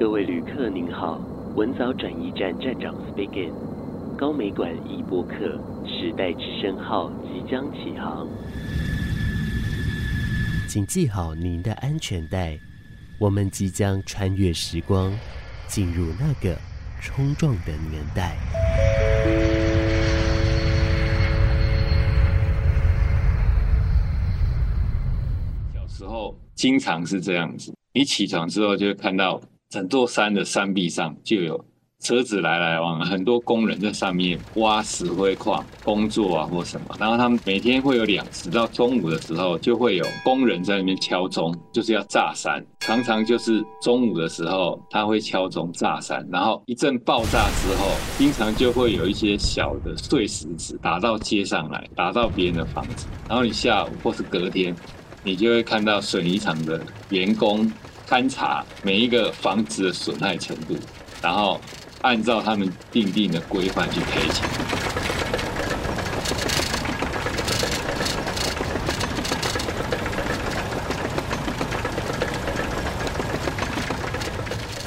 各位旅客您好，文藻转移站站长 speaking，高美馆一播客时代之声号即将起航，请系好您的安全带，我们即将穿越时光，进入那个冲撞的年代。小时候经常是这样子，你起床之后就会看到。整座山的山壁上就有车子来来往，很多工人在上面挖石灰矿工作啊，或什么。然后他们每天会有两次，到中午的时候就会有工人在那边敲钟，就是要炸山。常常就是中午的时候他会敲钟炸山，然后一阵爆炸之后，经常就会有一些小的碎石子打到街上来，打到别人的房子。然后你下午或是隔天，你就会看到水泥厂的员工。勘察每一个房子的损害程度，然后按照他们定定的规范去赔钱。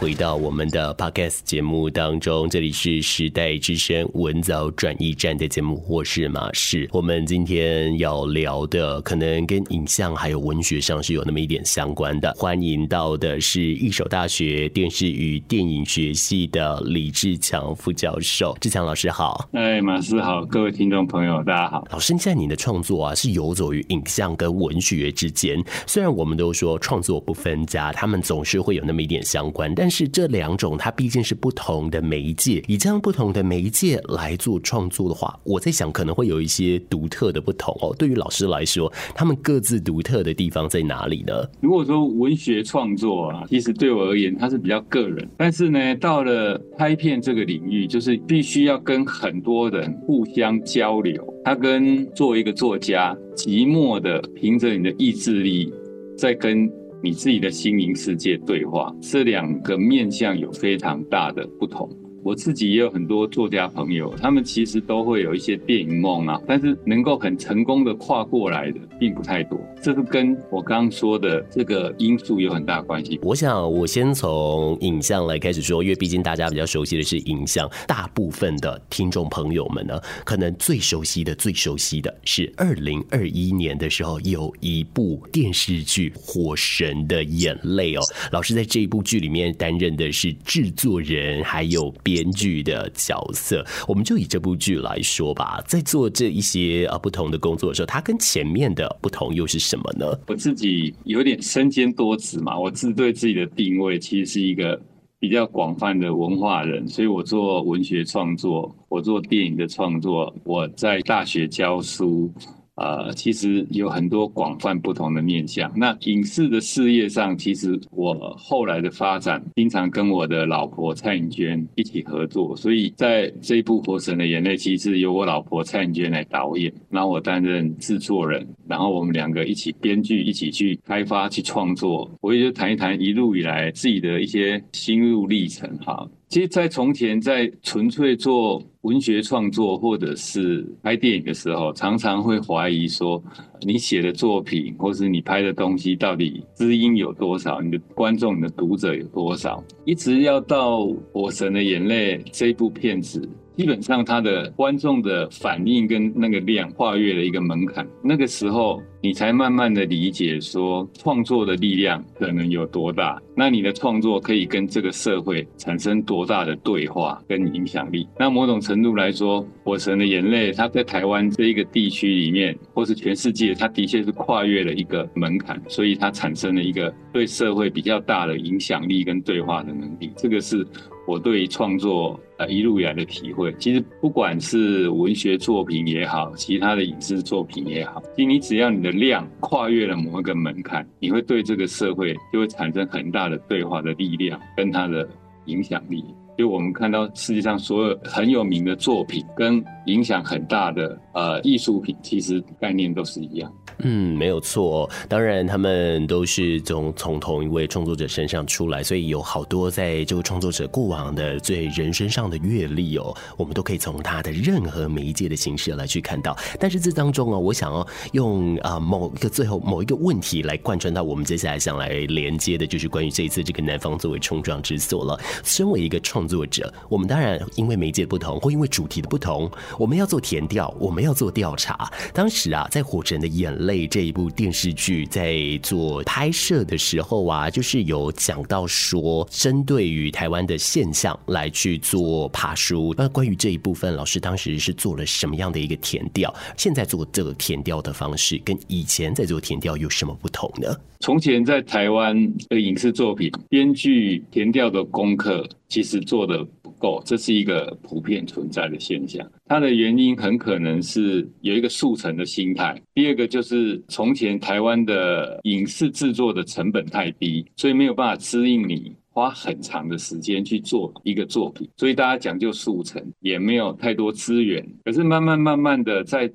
回到我们的 Podcast 节目当中，这里是时代之声文藻转驿站的节目，我是马氏。我们今天要聊的，可能跟影像还有文学上是有那么一点相关的。欢迎到的是一手大学电视与电影学系的李志强副教授，志强老师好。哎，马氏好，各位听众朋友大家好。老师，现在你的创作啊，是游走于影像跟文学之间。虽然我们都说创作不分家，他们总是会有那么一点相关，但是。这两种，它毕竟是不同的媒介。以这样不同的媒介来做创作的话，我在想可能会有一些独特的不同哦。对于老师来说，他们各自独特的地方在哪里呢？如果说文学创作啊，其实对我而言，它是比较个人。但是呢，到了拍片这个领域，就是必须要跟很多人互相交流。他跟作为一个作家，寂寞的凭着你的意志力，在跟。你自己的心灵世界对话，这两个面向有非常大的不同。我自己也有很多作家朋友，他们其实都会有一些电影梦啊，但是能够很成功的跨过来的并不太多。这是跟我刚刚说的这个因素有很大关系。我想我先从影像来开始说，因为毕竟大家比较熟悉的是影像，大部分的听众朋友们呢，可能最熟悉的、最熟悉的是二零二一年的时候有一部电视剧《火神的眼泪》哦，老师在这一部剧里面担任的是制作人，还有编。编剧的角色，我们就以这部剧来说吧。在做这一些呃不同的工作的时候，它跟前面的不同又是什么呢？我自己有点身兼多职嘛，我自对自己的定位其实是一个比较广泛的文化人，所以我做文学创作，我做电影的创作，我在大学教书。呃，其实有很多广泛不同的面向。那影视的事业上，其实我后来的发展，经常跟我的老婆蔡颖娟一起合作。所以在这一部《火神的眼泪》，其实由我老婆蔡颖娟来导演，然后我担任制作人，然后我们两个一起编剧，一起去开发、去创作。我也就谈一谈一路以来自己的一些心路历程哈。其实，在从前，在纯粹做文学创作或者是拍电影的时候，常常会怀疑说，你写的作品或是你拍的东西，到底知音有多少？你的观众、你的读者有多少？一直要到《火神的眼泪》这部片子。基本上，他的观众的反应跟那个量跨越了一个门槛，那个时候你才慢慢的理解说，创作的力量可能有多大，那你的创作可以跟这个社会产生多大的对话跟影响力。那某种程度来说，《火神的眼泪》它在台湾这一个地区里面，或是全世界，它的确是跨越了一个门槛，所以它产生了一个对社会比较大的影响力跟对话的能力。这个是。我对创作呃一路以来的体会，其实不管是文学作品也好，其他的影视作品也好，其实你只要你的量跨越了某一个门槛，你会对这个社会就会产生很大的对话的力量跟它的影响力。就我们看到世界上所有很有名的作品跟影响很大的呃艺术品，其实概念都是一样。嗯，没有错。当然，他们都是从从同一位创作者身上出来，所以有好多在这个创作者过往的最人生上的阅历哦，我们都可以从他的任何媒介的形式来去看到。但是这当中啊，我想要用啊某一个最后某一个问题来贯穿到我们接下来想来连接的，就是关于这一次这个南方作为冲撞之所了。身为一个创作者，我们当然因为媒介不同，或因为主题的不同，我们要做填调，我们要做调查。当时啊，在《火神的眼泪》这一部电视剧在做拍摄的时候啊，就是有讲到说，针对于台湾的现象来去做爬梳。那关于这一部分，老师当时是做了什么样的一个填调？现在做这个填调的方式，跟以前在做填调有什么不同呢？从前在台湾的影视作品，编剧填调的功课其实做的够，这是一个普遍存在的现象。它的原因很可能是有一个速成的心态，第二个就是从前台湾的影视制作的成本太低，所以没有办法支应你花很长的时间去做一个作品，所以大家讲究速成，也没有太多资源。可是慢慢慢慢的，在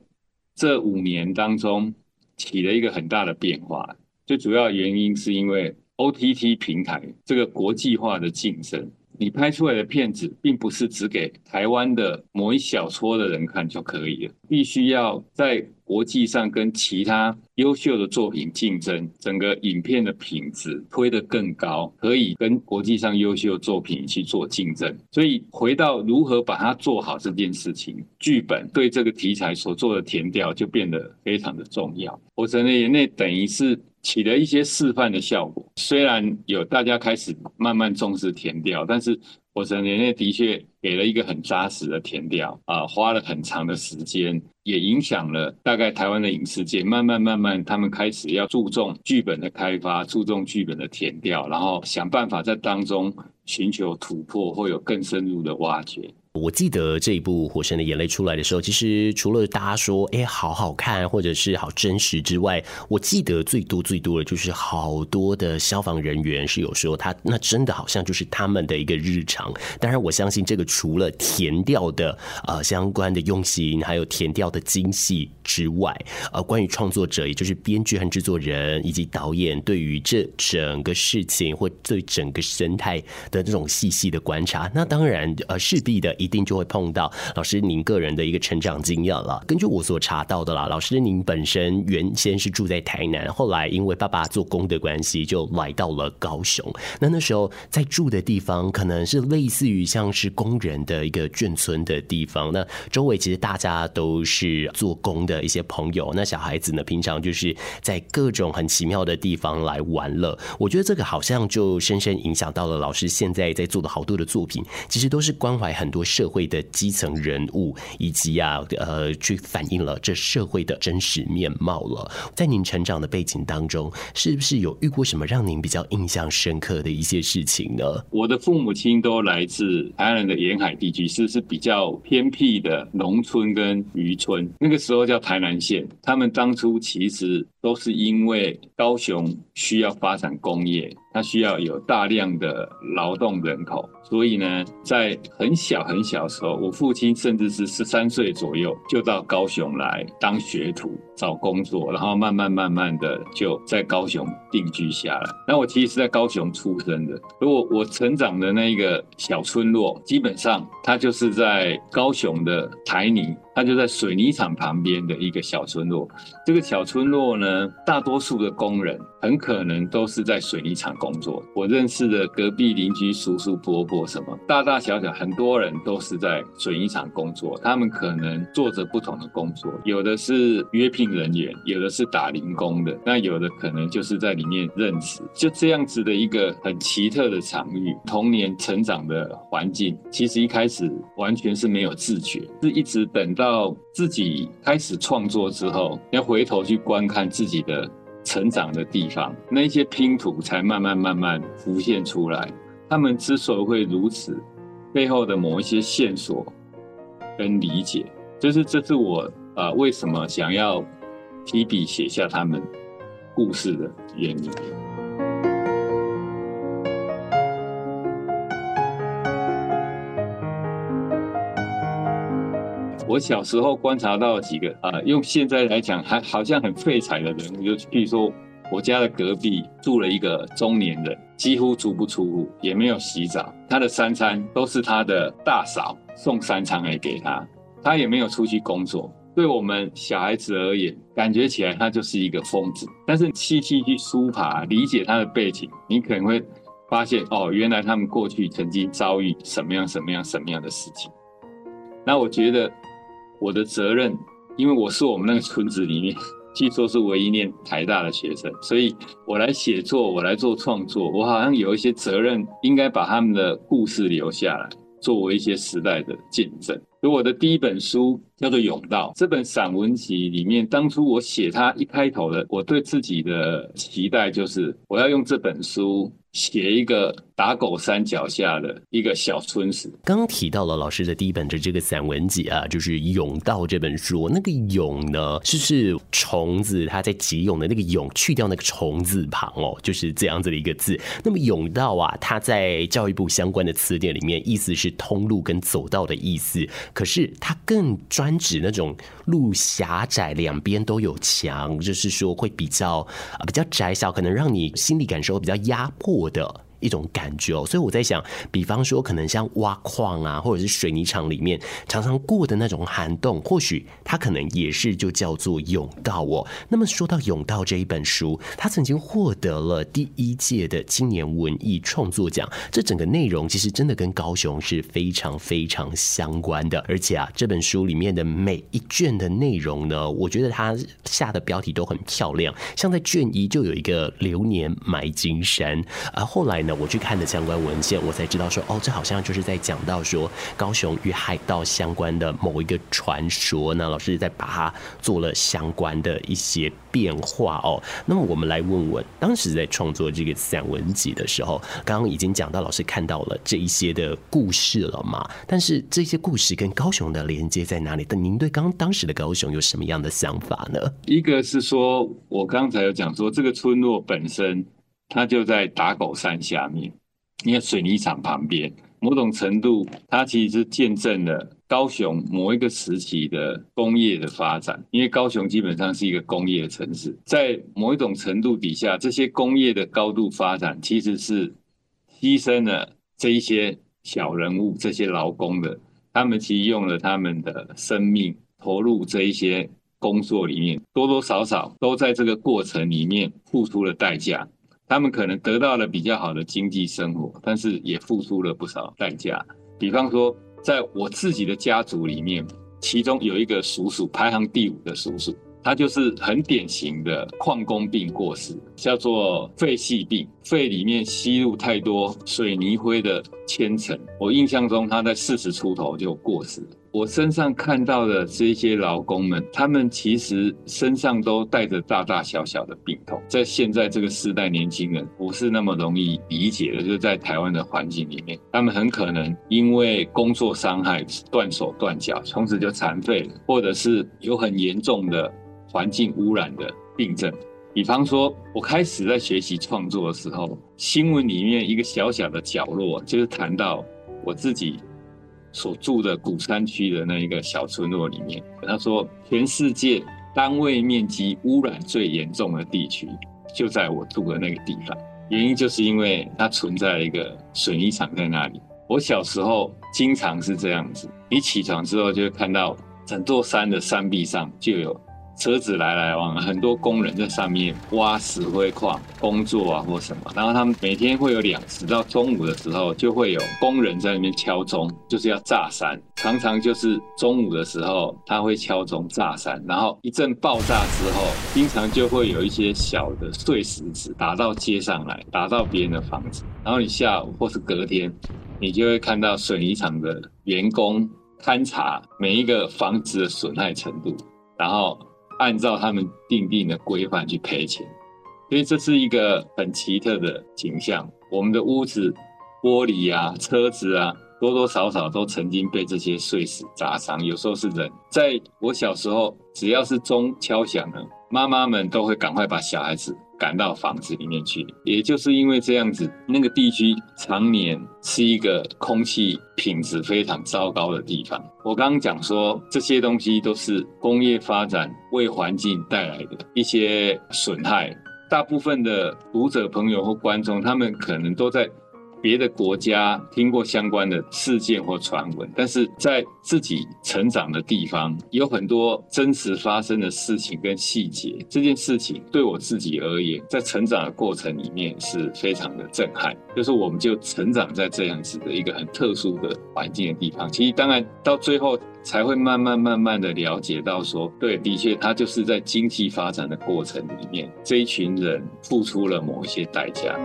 这五年当中，起了一个很大的变化。最主要原因是因为 OTT 平台这个国际化的竞争，你拍出来的片子并不是只给台湾的某一小撮的人看就可以了，必须要在国际上跟其他优秀的作品竞争，整个影片的品质推得更高，可以跟国际上优秀的作品去做竞争。所以回到如何把它做好这件事情，剧本对这个题材所做的填调就变得非常的重要。我在那那等于是。起了一些示范的效果，虽然有大家开始慢慢重视田调，但是火神的眼泪的确给了一个很扎实的田调啊，花了很长的时间，也影响了大概台湾的影视界，慢慢慢慢他们开始要注重剧本的开发，注重剧本的填调，然后想办法在当中寻求突破，或有更深入的挖掘。我记得这一部《火神的眼泪》出来的时候，其实除了大家说“哎，好好看”或者是好真实之外，我记得最多最多的就是好多的消防人员是有说他那真的好像就是他们的一个日常。当然，我相信这个除了填掉的呃相关的用心，还有填掉的精细之外，呃，关于创作者，也就是编剧和制作人以及导演对于这整个事情或对整个生态的这种细细的观察，那当然呃势必的一。定就会碰到老师您个人的一个成长经验了。根据我所查到的啦，老师您本身原先是住在台南，后来因为爸爸做工的关系，就来到了高雄。那那时候在住的地方，可能是类似于像是工人的一个眷村的地方。那周围其实大家都是做工的一些朋友。那小孩子呢，平常就是在各种很奇妙的地方来玩乐。我觉得这个好像就深深影响到了老师现在在做的好多的作品，其实都是关怀很多。社会的基层人物，以及啊，呃，去反映了这社会的真实面貌了。在您成长的背景当中，是不是有遇过什么让您比较印象深刻的一些事情呢？我的父母亲都来自台南的沿海地区，是是比较偏僻的农村跟渔村，那个时候叫台南县。他们当初其实都是因为高雄需要发展工业。它需要有大量的劳动人口，所以呢，在很小很小时候，我父亲甚至是十三岁左右就到高雄来当学徒找工作，然后慢慢慢慢的就在高雄定居下来。那我其实是在高雄出生的，如果我成长的那一个小村落，基本上它就是在高雄的台泥。它就在水泥厂旁边的一个小村落。这个小村落呢，大多数的工人很可能都是在水泥厂工作。我认识的隔壁邻居叔叔伯伯什么，大大小小很多人都是在水泥厂工作。他们可能做着不同的工作，有的是约聘人员，有的是打零工的，那有的可能就是在里面任职。就这样子的一个很奇特的场域，童年成长的环境，其实一开始完全是没有自觉，是一直等。到自己开始创作之后，要回头去观看自己的成长的地方，那些拼图才慢慢慢慢浮现出来。他们之所以会如此，背后的某一些线索跟理解，就是这是我啊、为什么想要提笔写下他们故事的原因。我小时候观察到几个啊、用现在来讲还好像很废柴的人物，就譬如说我家的隔壁住了一个中年人，几乎足不出户，也没有洗澡，他的三餐都是他的大嫂送三餐来给他，他也没有出去工作。对我们小孩子而言，感觉起来他就是一个疯子。但是细细去梳爬，理解他的背景，你可能会发现哦，原来他们过去曾经遭遇什么样、什么样、什么样的事情。那我觉得我的责任，因为我是我们那个村子里面，据说是唯一念台大的学生，所以我来写作，我来做创作，我好像有一些责任，应该把他们的故事留下来，作为一些时代的见证。所以我的第一本书叫做《甬道》，这本散文集里面，当初我写它一开头的，我对自己的期待就是，我要用这本书。写一个打狗山脚下的一个小村子。刚提到了老师的第一本的这个散文集啊，就是《甬道》这本书。那个“甬”呢，就是虫子，它在集蛹的那个“蛹”，去掉那个虫字旁哦，就是这样子的一个字。那么“甬道”啊，它在教育部相关的词典里面，意思是通路跟走道的意思。可是它更专指那种路狭窄，两边都有墙，就是说会比较啊比较窄小，可能让你心理感受比较压迫的一种感觉哦，所以我在想，比方说，可能像挖矿啊，或者是水泥厂里面常常过的那种涵洞，或许它可能也是就叫做甬道哦。那么说到甬道这一本书，它曾经获得了第一届的青年文艺创作奖。这整个内容其实真的跟高雄是非常非常相关的，而且啊，这本书里面的每一卷的内容呢，我觉得它下的标题都很漂亮，像在卷一就有一个流年埋金山，而后来呢。我去看的相关文献，我才知道说，哦，这好像就是在讲到说高雄与海盗相关的某一个传说那。老师在把它做了相关的一些变化哦。那么我们来问问，当时在创作这个散文集的时候，刚刚已经讲到老师看到了这一些的故事了嘛？但是这些故事跟高雄的连接在哪里？但您对刚当时的高雄有什么样的想法呢？一个是说，我刚才有讲说这个村落本身。它就在打狗山下面，因为水泥厂旁边，某种程度，它其实是见证了高雄某一个时期的工业的发展。因为高雄基本上是一个工业城市，在某一种程度底下，这些工业的高度发展，其实是牺牲了这一些小人物、这些劳工的，他们其实用了他们的生命投入这一些工作里面，多多少少都在这个过程里面付出了代价。他们可能得到了比较好的经济生活，但是也付出了不少代价。比方说，在我自己的家族里面，其中有一个叔叔排行第五的叔叔，他就是很典型的矿工病过世，叫做废矽病，肺里面吸入太多水泥灰的铅尘。我印象中他在四十出头就过世了。我身上看到的这些劳工们，他们其实身上都带着大大小小的病痛。在现在这个时代，年轻人不是那么容易理解的，就是在台湾的环境里面，他们很可能因为工作伤害断手断脚，从此就残废了，或者是有很严重的环境污染的病症。比方说，我开始在学习创作的时候，新闻里面一个小小的角落，就是谈到我自己。所住的古山区的那一个小村落里面，他说，全世界单位面积污染最严重的地区就在我住的那个地方。原因就是因为它存在一个水泥厂在那里。我小时候经常是这样子，你起床之后就会看到整座山的山壁上就有。车子来来往，很多工人在上面挖石灰矿工作啊，或什么。然后他们每天会有两次，到中午的时候就会有工人在那边敲钟，就是要炸山。常常就是中午的时候他会敲钟炸山，然后一阵爆炸之后，经常就会有一些小的碎石子打到街上来，打到别人的房子。然后你下午或是隔天，你就会看到水泥厂的员工勘察每一个房子的损害程度，然后。按照他们定定的规范去赔钱，所以这是一个很奇特的景象。我们的屋子、玻璃啊、车子啊，多多少少都曾经被这些碎石砸伤。有时候是人。在我小时候，只要是钟敲响了，妈妈们都会赶快把小孩子赶到房子里面去。也就是因为这样子，那个地区常年是一个空气品质非常糟糕的地方。我刚刚讲说，这些东西都是工业发展为环境带来的一些损害。大部分的读者朋友或观众，他们可能都在。别的国家听过相关的事件或传闻，但是在自己成长的地方，有很多真实发生的事情跟细节。这件事情对我自己而言，在成长的过程里面是非常的震撼。就是我们就成长在这样子的一个很特殊的环境的地方。其实当然到最后才会慢慢慢慢的了解到说，对，的确他就是在经济发展的过程里面，这一群人付出了某一些代价。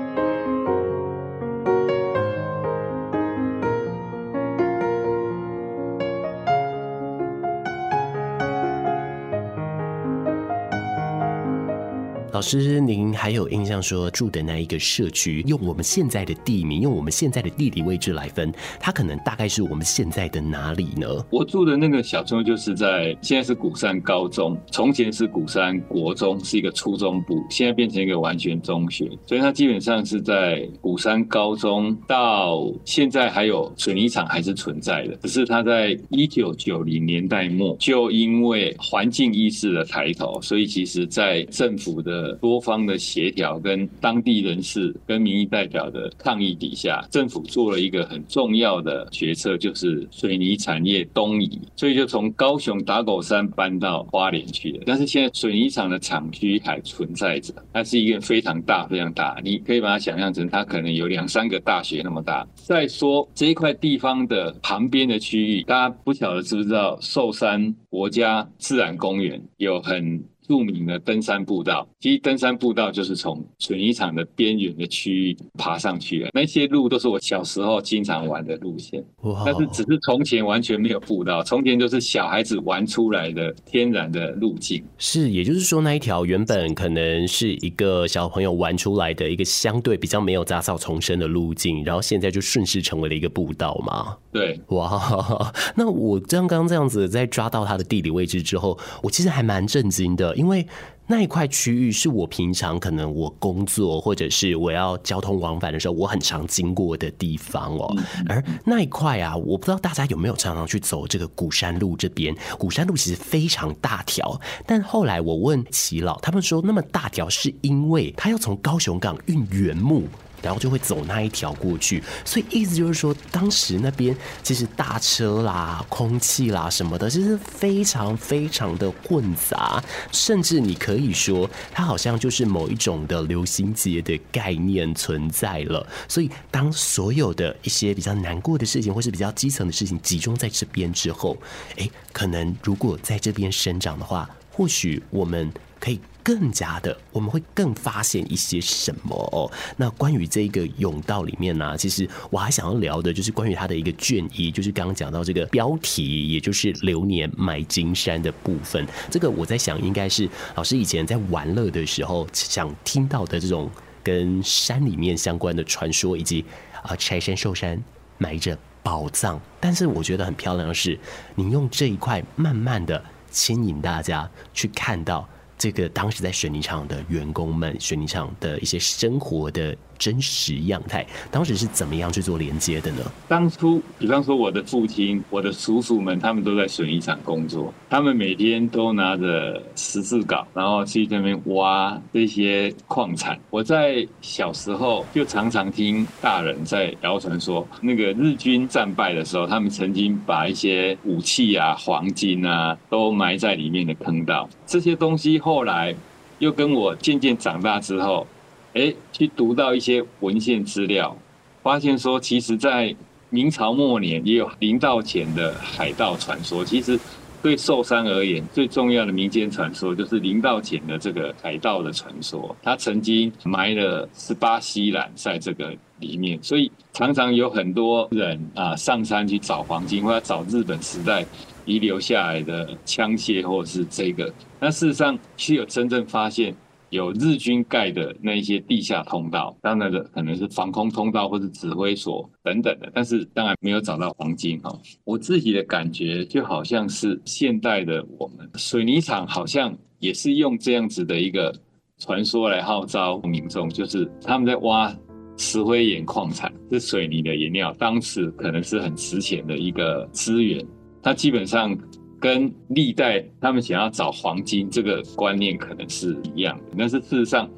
老师，您还有印象说住的那一个社区，用我们现在的地名，用我们现在的地理位置来分，它可能大概是我们现在的哪里呢？我住的那个小村就是在现在是鼓山高中，从前是鼓山国中，是一个初中部，现在变成一个完全中学，所以它基本上是在鼓山高中到现在还有水泥厂还是存在的，只是它在一九九零年代末就因为环境意识的抬头，所以其实在政府的多方的协调跟当地人士跟民意代表的抗议底下，政府做了一个很重要的决策，就是水泥产业东移，所以就从高雄打狗山搬到花莲去了。但是现在水泥厂的厂区还存在着，它是一个非常大、非常大，你可以把它想象成它可能有两三个大学那么大。再说这一块地方的旁边的区域，大家不晓得知不知道寿山国家自然公园有很。著名的登山步道，其实登山步道就是从水泥厂的边缘的区域爬上去的。那些路都是我小时候经常玩的路线，但是只是从前完全没有步道，从前就是小孩子玩出来的天然的路径。是，也就是说那一条原本可能是一个小朋友玩出来的一个相对比较没有杂草丛生的路径，然后现在就顺势成为了一个步道嘛。对，哇，那我刚刚这样子在抓到它的地理位置之后，我其实还蛮震惊的。因为那一块区域是我平常可能我工作或者是我要交通往返的时候，我很常经过的地方哦。而那一块啊，我不知道大家有没有常常去走这个古山路这边。古山路其实非常大条，但后来我问齐老，他们说那么大条是因为他要从高雄港运原木。然后就会走那一条过去，所以意思就是说，当时那边其实大车啦、空气啦什么的，其实非常非常的混杂，甚至你可以说，它好像就是某一种的流行节的概念存在了。所以，当所有的一些比较难过的事情，或是比较基层的事情集中在这边之后，诶，可能如果在这边生长的话，或许我们可以。更加的，我们会更发现一些什么哦。那关于这个甬道里面呢、其实我还想要聊的就是关于它的一个卷一，就是刚刚讲到这个标题，也就是流年埋金山的部分。这个我在想，应该是老师以前在玩乐的时候想听到的这种跟山里面相关的传说，以及啊柴山寿山埋着宝藏。但是我觉得很漂亮的是，您用这一块慢慢的牵引大家去看到。这个当时在水泥厂的员工们，水泥厂的一些生活的。真实样态，当时是怎么样去做连接的呢？当初，比方说我的父亲、我的叔叔们，他们都在水泥厂工作，他们每天都拿着十字镐，然后去那边挖这些矿产。我在小时候就常常听大人在谣传说，那个日军战败的时候，他们曾经把一些武器啊、黄金啊都埋在里面的坑道。这些东西后来又跟我渐渐长大之后。哎，去读到一些文献资料，发现说，其实，在明朝末年也有林道潜的海盗传说。其实，对寿山而言，最重要的民间传说就是林道潜的这个海盗的传说。他曾经埋了十八西兰在这个里面，所以常常有很多人啊上山去找黄金，或者找日本时代遗留下来的枪械，或者是这个。那事实上，是有真正发现。有日军盖的那一些地下通道，当然的可能是防空通道或者指挥所等等的，但是当然没有找到黄金哈。我自己的感觉就好像是现代的我们水泥厂好像也是用这样子的一个传说来号召民众，就是他们在挖。石灰岩矿产是水泥的原料，当时可能是很值钱的一个资源。它基本上跟历代他们想要找黄金这个观念可能是一样的，但是事实上，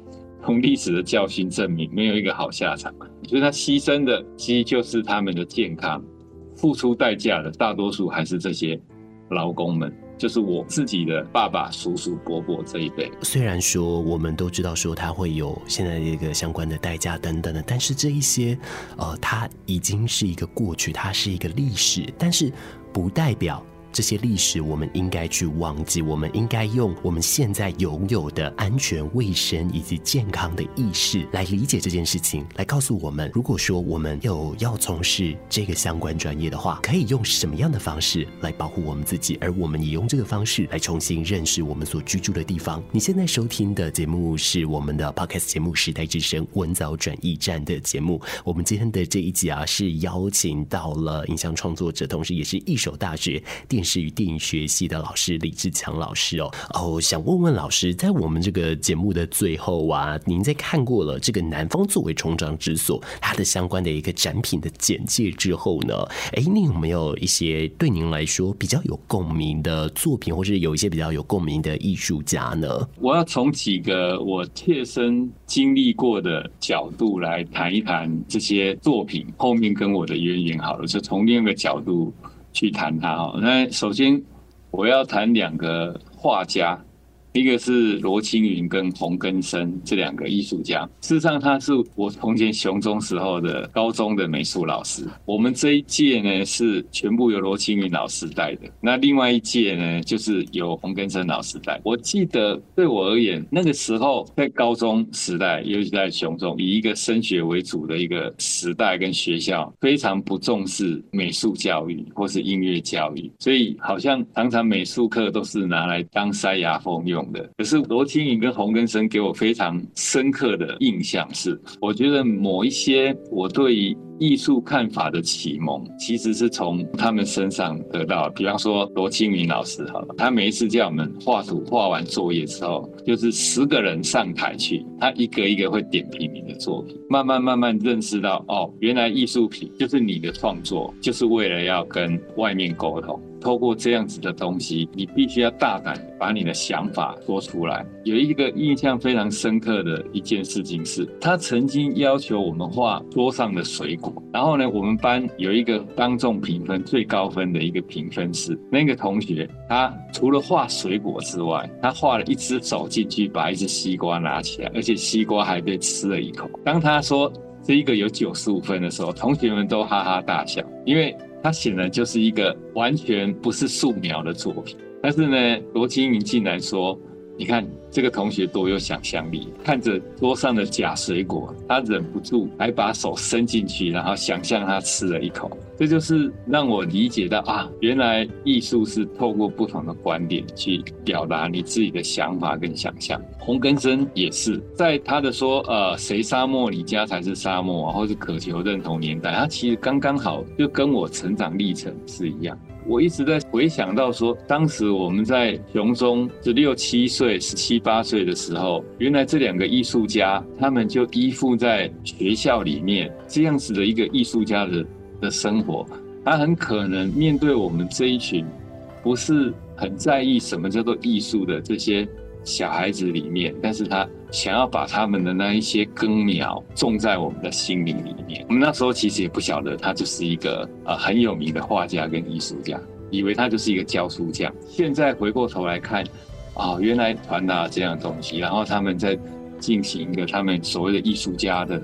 从历史的教训证明，没有一个好下场。所以他牺牲的其实就是他们的健康，付出代价的大多数还是这些劳工们。就是我自己的爸爸、叔叔、伯伯这一辈。虽然说我们都知道说他会有现在的一个相关的代价等等的，但是这一些，呃，它已经是一个过去，它是一个历史，但是不代表。这些历史，我们应该去忘记。我们应该用我们现在拥有的安全、卫生以及健康的意识来理解这件事情，来告诉我们：如果说我们有要从事这个相关专业的话，可以用什么样的方式来保护我们自己？而我们也用这个方式来重新认识我们所居住的地方。你现在收听的节目是我们的 Podcast 节目《时代之声·文藻转驿站》的节目。我们今天的这一集啊，是邀请到了影像创作者，同时也是义守大学电是与电影学系的老师李志强老师哦哦，想问问老师，在我们这个节目的最后啊，您在看过了这个南方作为成长之所它的相关的一个展品的简介之后呢，哎，您有没有一些对您来说比较有共鸣的作品，或是有一些比较有共鸣的艺术家呢？我要从几个我切身经历过的角度来谈一谈这些作品后面跟我的渊源。好了，就从另一个角度。去谈他哦。那首先我要谈两个画家。一个是罗青云跟洪根生这两个艺术家，事实上他是我从前雄中时候的高中的美术老师。我们这一届呢是全部由罗青云老师带的，那另外一届呢就是由洪根生老师带。我记得对我而言，那个时候在高中时代，尤其在雄中，以一个升学为主的一个时代跟学校，非常不重视美术教育或是音乐教育，所以好像常常美术课都是拿来当塞牙缝用。可是罗青云跟洪根生给我非常深刻的印象是，我觉得某一些我对于艺术看法的启蒙，其实是从他们身上得到。比方说罗青云老师好了，他每一次叫我们画图，画完作业之后，就是十个人上台去，他一个一个会点评你的作品，慢慢慢慢认识到哦，原来艺术品就是你的创作，就是为了要跟外面沟通。透过这样子的东西，你必须要大胆把你的想法说出来。有一个印象非常深刻的一件事情是，他曾经要求我们画桌上的水果，然后呢，我们班有一个当众评分最高分的一个评分是那个同学，他除了画水果之外，他画了一只手进去，把一只西瓜拿起来，而且西瓜还被吃了一口。当他说这一个有九十五分的时候，同学们都哈哈大笑，因为。他显然就是一个完全不是素描的作品，但是呢，罗青云竟然说：“你看这个同学多有想象力，看着桌上的假水果，他忍不住还把手伸进去，然后想象他吃了一口。”这就是让我理解到啊，原来艺术是透过不同的观点去表达你自己的想法跟想象。洪根生也是在他的说，呃，谁沙漠你家才是沙漠，或是渴求认同年代，他其实刚刚好就跟我成长历程是一样。我一直在回想到说，当时我们在熊中十六七岁、十七八岁的时候，原来这两个艺术家，他们就依附在学校里面这样子的一个艺术家的。的生活，他很可能面对我们这一群不是很在意什么叫做艺术的这些小孩子里面，但是他想要把他们的那一些根苗种在我们的心灵里面。我们那时候其实也不晓得他就是一个呃很有名的画家跟艺术家，以为他就是一个教书匠。现在回过头来看，啊、哦，原来传达这样的东西，然后他们在进行一个他们所谓的艺术家的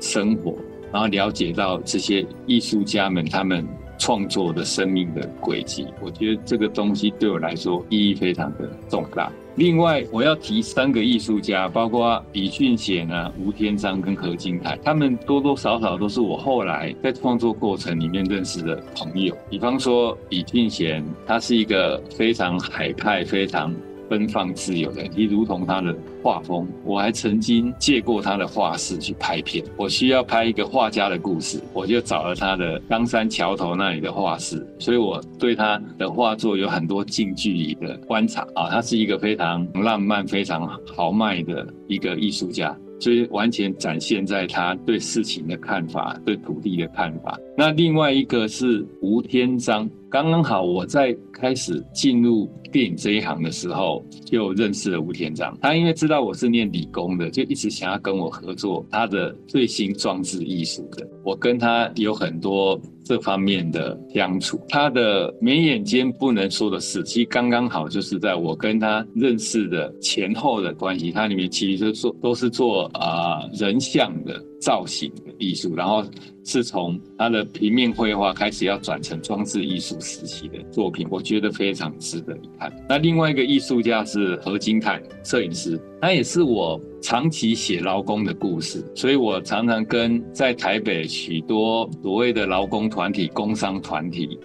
生活。然后了解到这些艺术家们他们创作的生命的轨迹，我觉得这个东西对我来说意义非常的重大。另外，我要提三个艺术家，包括李俊贤啊、吴天章跟何金凯，他们多多少少都是我后来在创作过程里面认识的朋友。比方说，李俊贤，他是一个非常海派、非常奔放自由的，你如同他的画风。我还曾经借过他的画室去拍片。我需要拍一个画家的故事，我就找了他的冈山桥头那里的画室。所以我对他的画作有很多近距离的观察啊。他是一个非常浪漫、非常豪迈的一个艺术家。所以完全展现在他对事情的看法，对土地的看法。那另外一个是吴天章，刚刚好我在开始进入电影这一行的时候，就认识了吴天章。他因为知道我是念理工的，就一直想要跟我合作他的最新装置艺术的。我跟他有很多这方面的相处。他的眉眼间不能说的事，其实刚刚好就是在我跟他认识的前后的关系。他里面其实做都是做啊、人像的造型的艺术，然后。是从他的平面绘画开始，要转成装置艺术时期的作品，我觉得非常值得一看。那另外一个艺术家是何金泰，摄影师，他也是我长期写劳工的故事，所以我常常跟在台北许多所谓的劳工团体、工商团体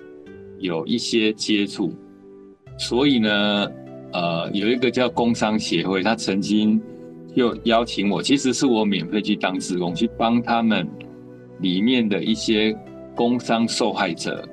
有一些接触。所以呢，呃，有一个叫工商协会，他曾经就邀请我，其实是我免费去当职工，去帮他们。里面的一些工伤受害者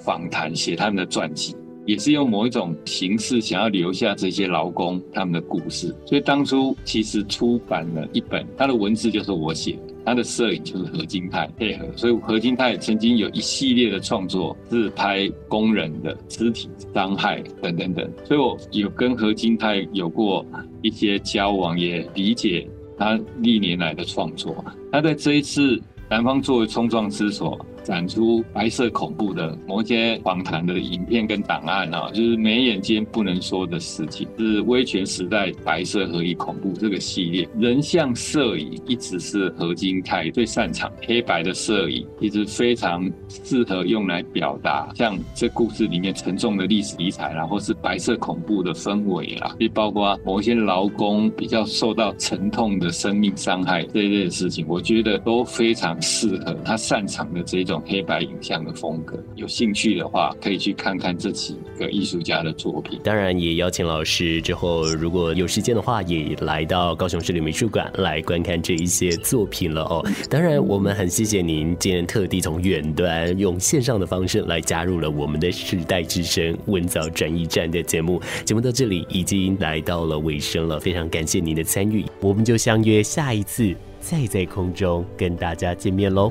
访谈，写他们的传记，也是用某一种形式想要留下这些劳工他们的故事。所以当初其实出版了一本，他的文字就是我写的，他的摄影就是何金泰配合。所以何金泰曾经有一系列的创作，自拍工人的肢体伤害等等等。所以我有跟何金泰有过一些交往，也理解他历年来的创作。他在这一次。南方作为冲撞之所，展出白色恐怖的某些访谈的影片跟档案啊，就是眉眼间不能说的事情，是威权时代白色合一恐怖这个系列。人像摄影一直是何金泰最擅长，黑白的摄影一直非常适合用来表达像这故事里面沉重的历史题材啦，或是白色恐怖的氛围啦，也包括某一些劳工比较受到沉痛的生命伤害这一类的事情，我觉得都非常适合他擅长的这种。黑白影像的风格，有兴趣的话可以去看看这几个艺术家的作品。当然，也邀请老师之后如果有时间的话，也来到高雄市立美术馆来观看这一些作品了哦。当然，我们很谢谢您今天特地从远端用线上的方式来加入了我们的时代之声文藻转移站的节目。节目到这里已经来到了尾声了，非常感谢您的参与，我们就相约下一次再在空中跟大家见面喽。